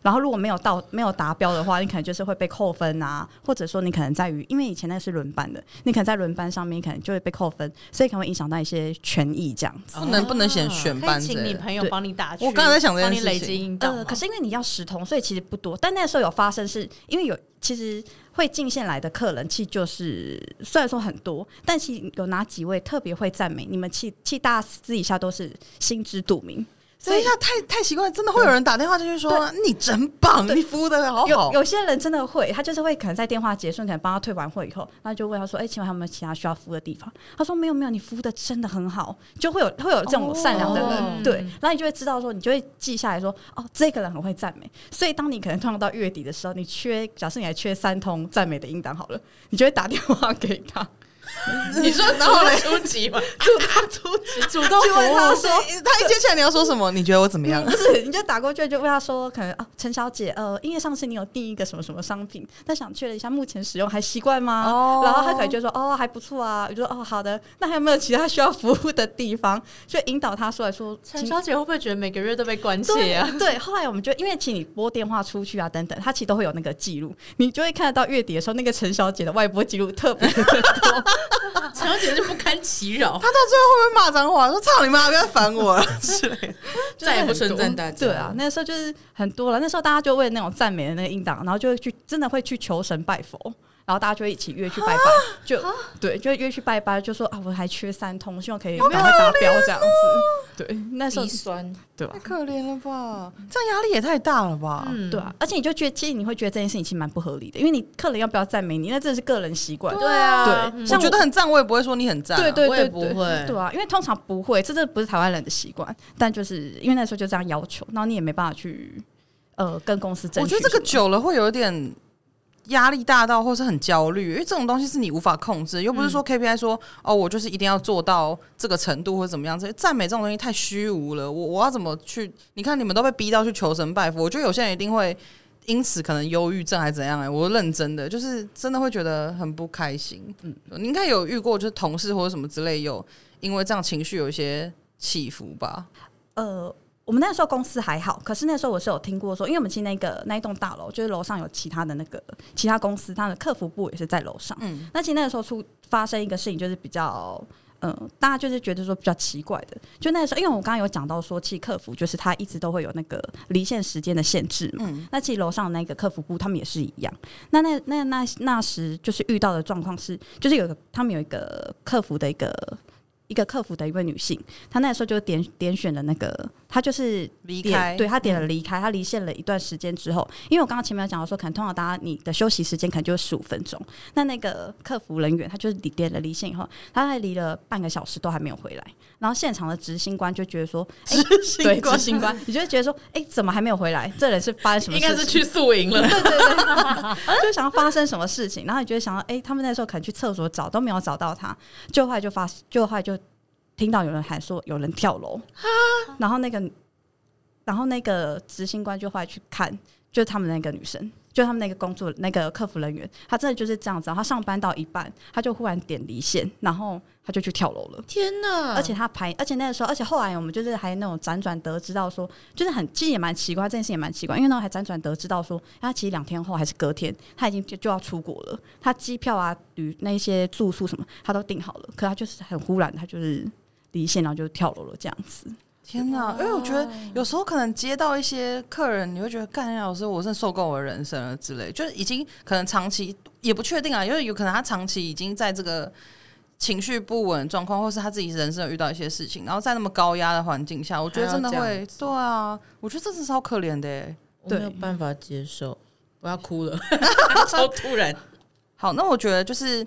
然后如果没有到没有达标的话，你可能就是会被扣分啊，或者说你可能在于，因为以前那是轮班的，你可能在轮班上面，可能就会被扣分，所以可能会影响到一些权益这样子。不能不能选选班，请你朋友帮你打。我刚才在想这件事情。呃，可是因为你要十通，所以其实不多。但那时候有发生是，是因为有其实会进线来的客人，其实就是虽然说很多，但其有哪几位特别会赞美你们？其其实大家私底下都是心知肚明。等一下，太太奇怪，真的会有人打电话进去说你真棒，你服务的好好。有有些人真的会，他就是会可能在电话结束，可能帮他退完货以后，那就问他说：“哎，请问还有没有其他需要服务的地方？”他说：“没有，没有，你服务的真的很好。”就会有会有这种善良的人，对，然后你就会知道说，你就会记下来说：“哦，这个人很会赞美。”所以当你可能通常到月底的时候，你缺，假设你还缺三通赞美的应当好了，你就会打电话给他。*laughs* 你说然后来出击吗？主动出击，*laughs* 主动问他说，他一接起来你要说什么？你觉得我怎么样？不是，你就打过去就问他说，可能啊，陈小姐，呃，因为上次你有订一个什么什么商品，但想确认一下目前使用还习惯吗？哦，然后他可能就说，哦，还不错啊。我就说，哦，好的。那还有没有其他需要服务的地方？就引导他说来说，陈小姐会不会觉得每个月都被关切啊？对，后来我们就因为请你拨电话出去啊，等等，他其实都会有那个记录，你就会看得到月底的时候，那个陈小姐的外拨记录特别的多。陈小姐就不堪其扰，他到最后会不会骂脏话？说操你妈，不要烦我了 *laughs* 之类的，再也不称赞大家。对啊，那时候就是很多了。那时候大家就为那种赞美的那个应当，然后就会去真的会去求神拜佛。然后大家就一起约去拜拜，就对，就约去拜拜，就说啊，我还缺三通，希望可以赶快达标这样子。对，那时候酸，对吧？太可怜了吧，这样压力也太大了吧？嗯，对啊，而且你就觉得，其实你会觉得这件事情其实蛮不合理的，因为你客人要不要赞美你，那真的是个人习惯。对啊，对，我觉得很赞，我也不会说你很赞。对对对，不会，对啊，因为通常不会，这这不是台湾人的习惯，但就是因为那时候就这样要求，然后你也没办法去呃跟公司争取。我觉得这个久了会有一点。压力大到或是很焦虑，因为这种东西是你无法控制，又不是说 KPI 说、嗯、哦，我就是一定要做到这个程度或者怎么样。这赞美这种东西太虚无了，我我要怎么去？你看你们都被逼到去求神拜佛，我觉得有些人一定会因此可能忧郁症还是怎样、欸？哎，我认真的就是真的会觉得很不开心。嗯，你应该有遇过，就是同事或者什么之类有因为这样情绪有一些起伏吧？呃。我们那时候公司还好，可是那时候我是有听过说，因为我们去那个那一栋大楼，就是楼上有其他的那个其他公司，它的客服部也是在楼上。嗯，那其实那个时候出发生一个事情，就是比较嗯、呃，大家就是觉得说比较奇怪的，就那个时候，因为我刚刚有讲到说，其实客服就是他一直都会有那个离线时间的限制嘛。嗯，那其实楼上那个客服部他们也是一样。那那那那那时就是遇到的状况是，就是有个他们有一个客服的一个。一个客服的一位女性，她那时候就点点选了那个，她就是离开，对她点了离开，她离线了一段时间之后，因为我刚刚前面有讲到说，可能通常大家你的休息时间可能就十五分钟，那那个客服人员他就是点了离线以后，他还离了半个小时都还没有回来，然后现场的执行官就觉得说，欸、*laughs* 执行官，对，执行官，你就会觉得说，哎、欸，怎么还没有回来？这人是发生什么事？应该是去宿营了，对 *laughs* 对对，*laughs* 就想要发生什么事情，然后你觉得想到，哎、欸，他们那时候可能去厕所找都没有找到他，就后来就发，就后来就。听到有人喊说有人跳楼，然后那个，然后那个执行官就后来去看，就是他们那个女生，就他们那个工作那个客服人员，她真的就是这样子。他上班到一半，他就忽然点离线，然后他就去跳楼了。天哪！而且他排，而且那个时候，而且后来我们就是还那种辗转得知到说，就是很其实也蛮奇怪，这件事也蛮奇怪，因为那种还辗转得知到说，他其实两天后还是隔天，他已经就就要出国了，他机票啊、旅那些住宿什么他都订好了，可他就是很忽然，他就是。离线，然后就跳楼了，这样子。天哪！因为我觉得有时候可能接到一些客人，你会觉得，干老师，我真的受够我的人生了之类，就是已经可能长期也不确定啊，因为有可能他长期已经在这个情绪不稳状况，或是他自己人生有遇到一些事情，然后在那么高压的环境下，我觉得真的会，对啊，我觉得这是超可怜的，欸，我没有办法接受，我要哭了 *laughs* *laughs* 超突然。好，那我觉得就是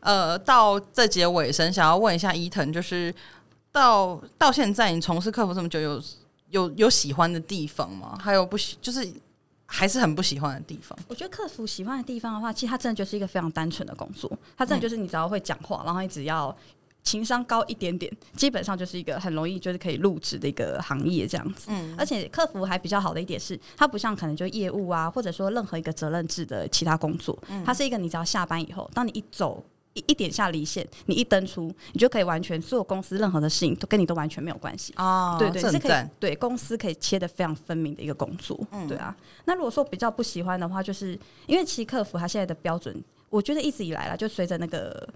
呃，到这节尾声，想要问一下伊藤，就是。到到现在，你从事客服这么久，有有有喜欢的地方吗？还有不喜，就是还是很不喜欢的地方。我觉得客服喜欢的地方的话，其实它真的就是一个非常单纯的工作。它真的就是你只要会讲话，然后你只要情商高一点点，基本上就是一个很容易就是可以入职的一个行业这样子。嗯，而且客服还比较好的一点是，它不像可能就业务啊，或者说任何一个责任制的其他工作，它是一个你只要下班以后，当你一走。一一点下离线，你一登出，你就可以完全所有公司任何的事情都跟你都完全没有关系哦！对对，是可以对公司可以切的非常分明的一个工作，嗯、对啊。那如果说比较不喜欢的话，就是因为其实客服他现在的标准，我觉得一直以来啦，就随着那个。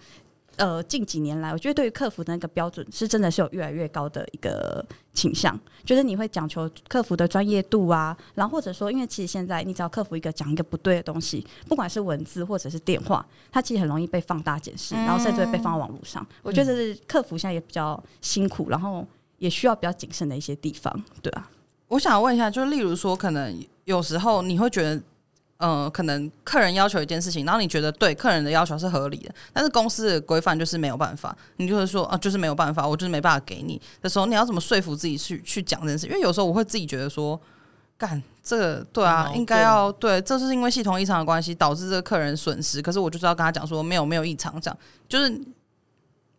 呃，近几年来，我觉得对于客服的那个标准是真的是有越来越高的一个倾向，就是你会讲求客服的专业度啊，然后或者说，因为其实现在你只要客服一个讲一个不对的东西，不管是文字或者是电话，它其实很容易被放大解释，然后甚至会被放到网络上。嗯、我觉得是客服现在也比较辛苦，然后也需要比较谨慎的一些地方，对啊。我想问一下，就例如说，可能有时候你会觉得。嗯、呃，可能客人要求一件事情，然后你觉得对客人的要求是合理的，但是公司的规范就是没有办法，你就会说啊，就是没有办法，我就是没办法给你的时候，你要怎么说服自己去去讲这件事？因为有时候我会自己觉得说，干这个对啊，嗯、应该要对，这是因为系统异常的关系导致这个客人损失，可是我就是要跟他讲说没有没有异常，这样就是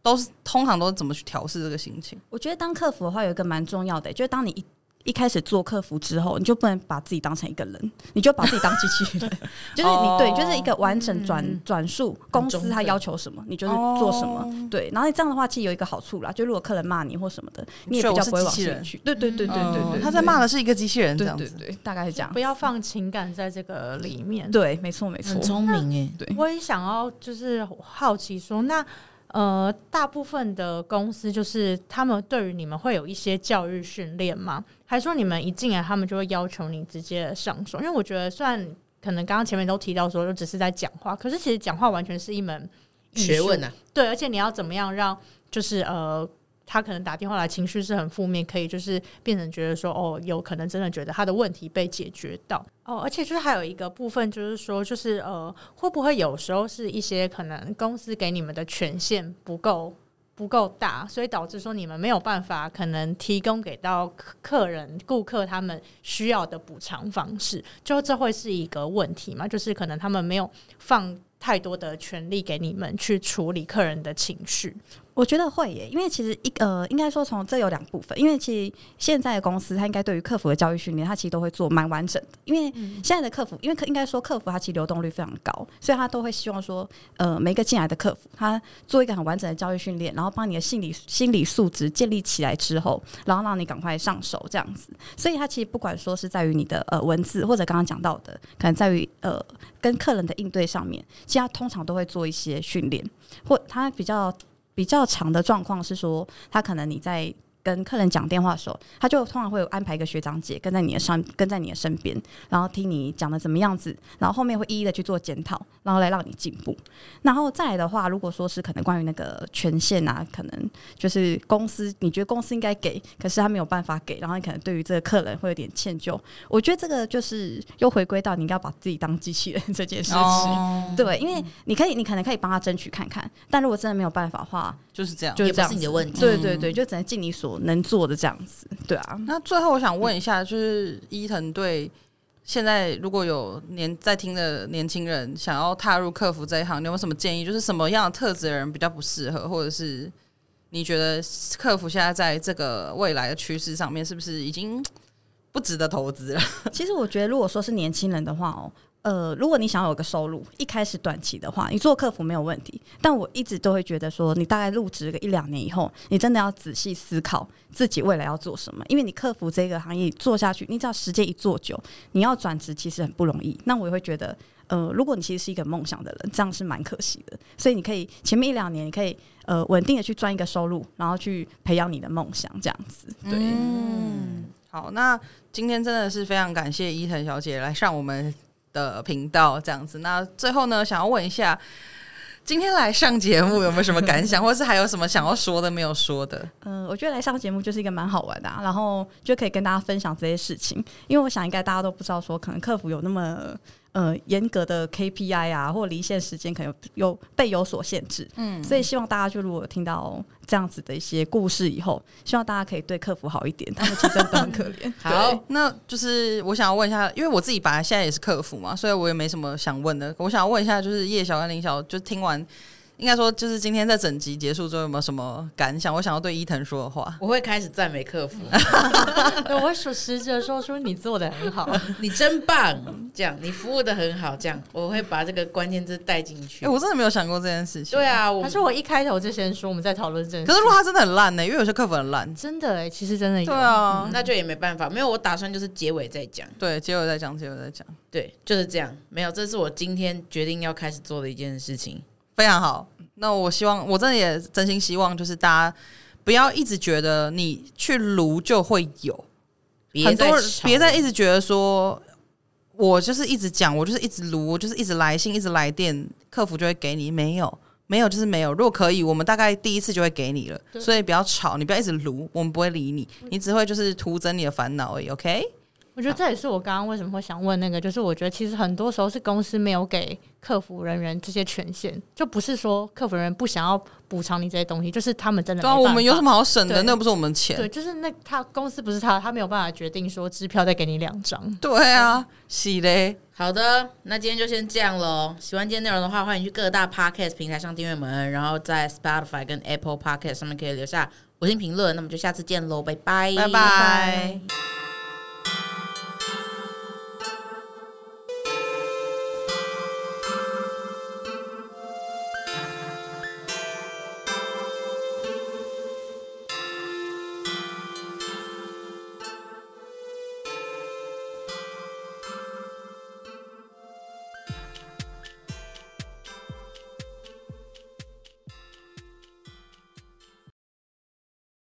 都是通常都是怎么去调试这个心情？我觉得当客服的话有一个蛮重要的，就是当你一。一开始做客服之后，你就不能把自己当成一个人，你就把自己当机器人，*laughs* 就是你对，就是一个完整转转述公司他要求什么，你就是做什么，对。然后你这样的话，其实有一个好处啦，就如果客人骂你或什么的，你也比较不会往心里去。对对对对对对，他在骂的是一个机器人，这样子，对，大概是这样。不要放情感在这个里面。对，没错没错。很聪明哎，对。我也想要就是好奇说，那呃，大部分的公司就是他们对于你们会有一些教育训练吗？还是说你们一进来他们就会要求你直接上手？因为我觉得，虽然可能刚刚前面都提到说就只是在讲话，可是其实讲话完全是一门学问啊。对，而且你要怎么样让就是呃。他可能打电话来，情绪是很负面，可以就是变成觉得说，哦，有可能真的觉得他的问题被解决到哦，而且就是还有一个部分，就是说，就是呃，会不会有时候是一些可能公司给你们的权限不够不够大，所以导致说你们没有办法可能提供给到客人顾客他们需要的补偿方式，就这会是一个问题嘛？就是可能他们没有放太多的权利给你们去处理客人的情绪。我觉得会耶，因为其实一呃，应该说从这有两部分，因为其实现在的公司它应该对于客服的教育训练，它其实都会做蛮完整的。因为现在的客服，因为客应该说客服它其实流动率非常高，所以他都会希望说，呃，每一个进来的客服他做一个很完整的教育训练，然后帮你的心理心理素质建立起来之后，然后让你赶快上手这样子。所以它其实不管说是在于你的呃文字，或者刚刚讲到的，可能在于呃跟客人的应对上面，其实他通常都会做一些训练，或他比较。比较长的状况是说，他可能你在。跟客人讲电话的时候，他就通常会有安排一个学长姐跟在你的上，跟在你的身边，然后听你讲的怎么样子，然后后面会一一的去做检讨，然后来让你进步。然后再来的话，如果说是可能关于那个权限啊，可能就是公司你觉得公司应该给，可是他没有办法给，然后你可能对于这个客人会有点歉疚。我觉得这个就是又回归到你应该把自己当机器人 *laughs* 这件事情。哦、对，因为你可以，你可能可以帮他争取看看，但如果真的没有办法的话，就是这样，就是这样是你的问题。对对对，就只能尽你所。能做的这样子，对啊。那最后我想问一下，就是伊藤对现在如果有年在听的年轻人想要踏入客服这一行，你有没有什么建议？就是什么样的特质的人比较不适合，或者是你觉得客服现在在这个未来的趋势上面，是不是已经不值得投资了？*laughs* 其实我觉得，如果说是年轻人的话哦。呃，如果你想有个收入，一开始短期的话，你做客服没有问题。但我一直都会觉得说，你大概入职个一两年以后，你真的要仔细思考自己未来要做什么。因为你客服这个行业做下去，你只要时间一做久，你要转职其实很不容易。那我也会觉得，呃，如果你其实是一个梦想的人，这样是蛮可惜的。所以你可以前面一两年，你可以呃稳定的去赚一个收入，然后去培养你的梦想，这样子。对，嗯，好，那今天真的是非常感谢伊藤小姐来上我们的频道这样子，那最后呢，想要问一下，今天来上节目有没有什么感想，*laughs* 或是还有什么想要说的没有说的？嗯，我觉得来上节目就是一个蛮好玩的啊，然后就可以跟大家分享这些事情，因为我想应该大家都不知道说，可能客服有那么。呃，严格的 KPI 啊，或离线时间可能有，被有所限制，嗯，所以希望大家就如果听到这样子的一些故事以后，希望大家可以对客服好一点，*laughs* 他们其实都很可怜。*laughs* 好，那就是我想要问一下，因为我自己本来现在也是客服嘛，所以我也没什么想问的。我想要问一下，就是叶小跟林小，就听完。应该说，就是今天在整集结束之后，有没有什么感想？我想要对伊藤说的话，*laughs* 我会开始赞美客服，*laughs* 我会说实着说出你做的很好，*laughs* 你真棒，这样你服务的很好，这样我会把这个关键字带进去。哎、欸，我真的没有想过这件事情。对啊，可是我一开头就先说我们在讨论这件事。可是如果他真的很烂呢？因为有些客服很烂，真的哎，其实真的有。对啊、嗯，那就也没办法，没有。我打算就是结尾再讲，对，结尾再讲，结尾再讲，对，就是这样。没有，这是我今天决定要开始做的一件事情，非常好。那我希望，我真的也真心希望，就是大家不要一直觉得你去撸就会有，很多人别再一直觉得说，我就是一直讲，我就是一直撸，我就是一直来信，一直来电，客服就会给你。没有，没有就是没有。如果可以，我们大概第一次就会给你了。所以不要吵，你不要一直撸，我们不会理你，你只会就是徒增你的烦恼而已。OK。我觉得这也是我刚刚为什么会想问那个，就是我觉得其实很多时候是公司没有给客服人员这些权限，就不是说客服人员不想要补偿你这些东西，就是他们真的。对啊，我们有什么好省的？那不是我们钱。对，就是那他公司不是他，他没有办法决定说支票再给你两张。对啊，是嘞。好的，那今天就先这样喽。喜欢今天内容的话，欢迎去各大 Podcast 平台上订阅我们，然后在 Spotify 跟 Apple Podcast 上面可以留下五星评论。那么就下次见喽，拜拜，拜拜。